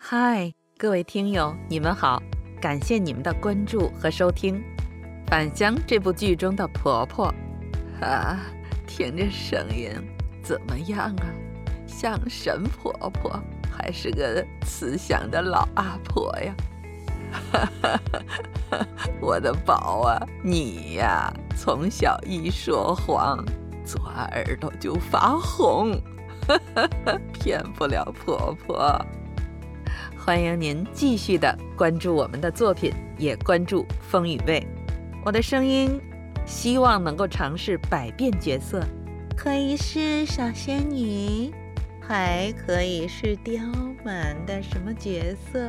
嗨，各位听友，你们好！感谢你们的关注和收听《返乡》这部剧中的婆婆。啊，听这声音怎么样啊？像神婆婆还是个慈祥的老阿婆呀？哈哈哈！我的宝啊，你呀，从小一说谎，左耳朵就发红，哈哈，骗不了婆婆。欢迎您继续的关注我们的作品，也关注风雨味。我的声音，希望能够尝试百变角色，可以是小仙女，还可以是刁蛮的什么角色。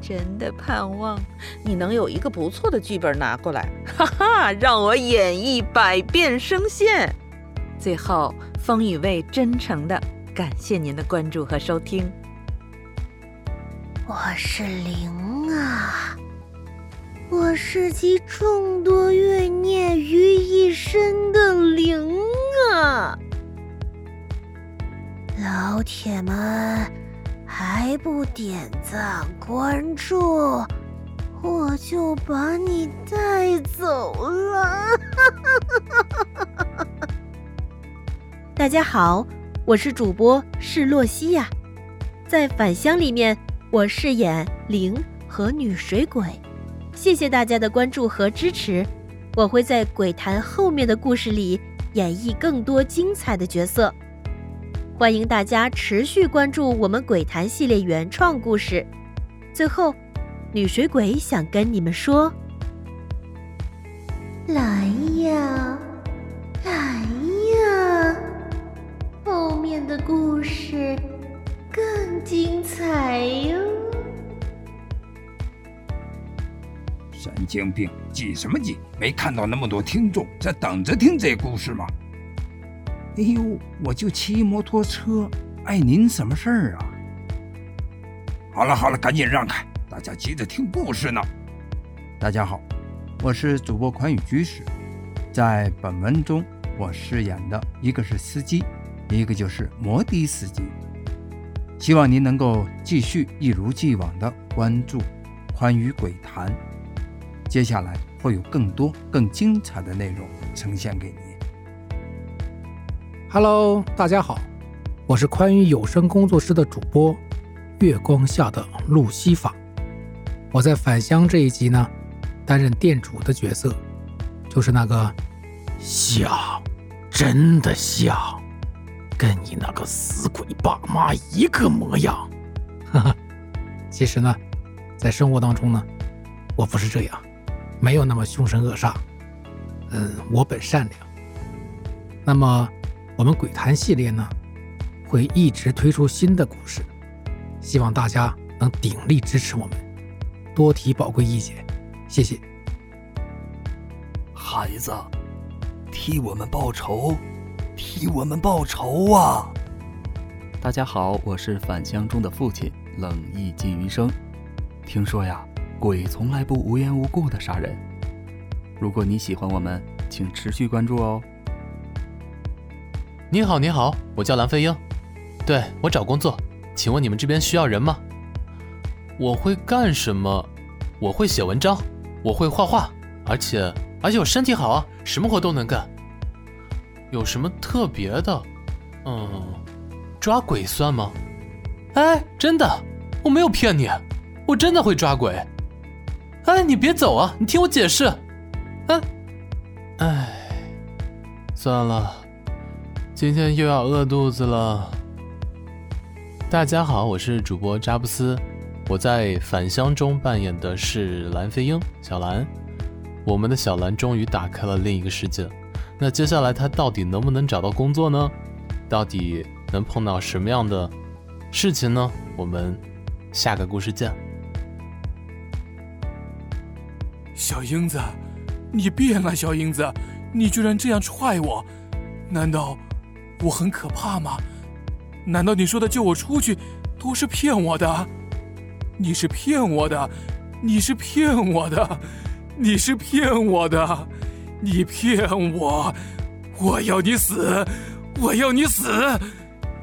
真的盼望你能有一个不错的剧本拿过来，哈哈，让我演绎百变声线。最后，风雨味真诚的感谢您的关注和收听。我是灵啊，我是集众多怨念于一身的灵啊！老铁们还不点赞关注，我就把你带走了！大家好，我是主播是洛西呀，在返乡里面。我饰演灵和女水鬼，谢谢大家的关注和支持。我会在鬼谈后面的故事里演绎更多精彩的角色，欢迎大家持续关注我们鬼谈系列原创故事。最后，女水鬼想跟你们说：来呀，神经病，急什么急？没看到那么多听众在等着听这故事吗？哎呦，我就骑摩托车，碍您什么事儿啊？好了好了，赶紧让开，大家急着听故事呢。大家好，我是主播宽宇居士，在本文中我饰演的一个是司机，一个就是摩的司机。希望您能够继续一如既往的关注《宽宇鬼谈》，接下来会有更多更精彩的内容呈现给你。Hello，大家好，我是宽于有声工作室的主播月光下的路西法。我在返乡这一集呢，担任店主的角色，就是那个像，真的像。跟你那个死鬼爸妈一个模样，哈哈。其实呢，在生活当中呢，我不是这样，没有那么凶神恶煞。嗯，我本善良。那么，我们鬼谈系列呢，会一直推出新的故事，希望大家能鼎力支持我们，多提宝贵意见，谢谢。孩子，替我们报仇。替我们报仇啊！大家好，我是返乡中的父亲冷意寄余生。听说呀，鬼从来不无缘无故的杀人。如果你喜欢我们，请持续关注哦。你好，你好，我叫蓝飞鹰。对我找工作，请问你们这边需要人吗？我会干什么？我会写文章，我会画画，而且而且我身体好啊，什么活都能干。有什么特别的？嗯，抓鬼算吗？哎，真的，我没有骗你，我真的会抓鬼。哎，你别走啊，你听我解释。哎，哎，算了，今天又要饿肚子了。大家好，我是主播扎布斯，我在返乡中扮演的是蓝飞鹰小蓝。我们的小蓝终于打开了另一个世界。那接下来他到底能不能找到工作呢？到底能碰到什么样的事情呢？我们下个故事见。小英子，你变了！小英子，你居然这样踹我，难道我很可怕吗？难道你说的救我出去都是骗我的？你是骗我的，你是骗我的，你是骗我的。你骗我！我要你死！我要你死！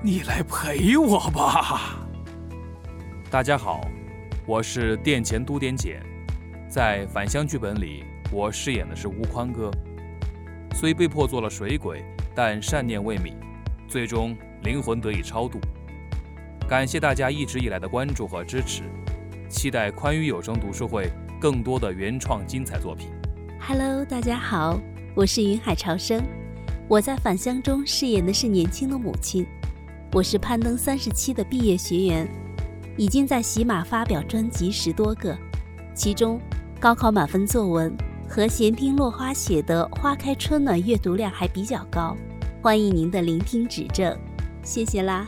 你来陪我吧！大家好，我是殿前都点检，在返乡剧本里，我饰演的是吴宽哥。虽被迫做了水鬼，但善念未泯，最终灵魂得以超度。感谢大家一直以来的关注和支持，期待宽裕有声读书会更多的原创精彩作品。Hello，大家好，我是云海潮生，我在返乡中饰演的是年轻的母亲。我是攀登三十七的毕业学员，已经在喜马发表专辑十多个，其中高考满分作文和闲听落花写的《花开春暖》阅读量还比较高，欢迎您的聆听指正，谢谢啦。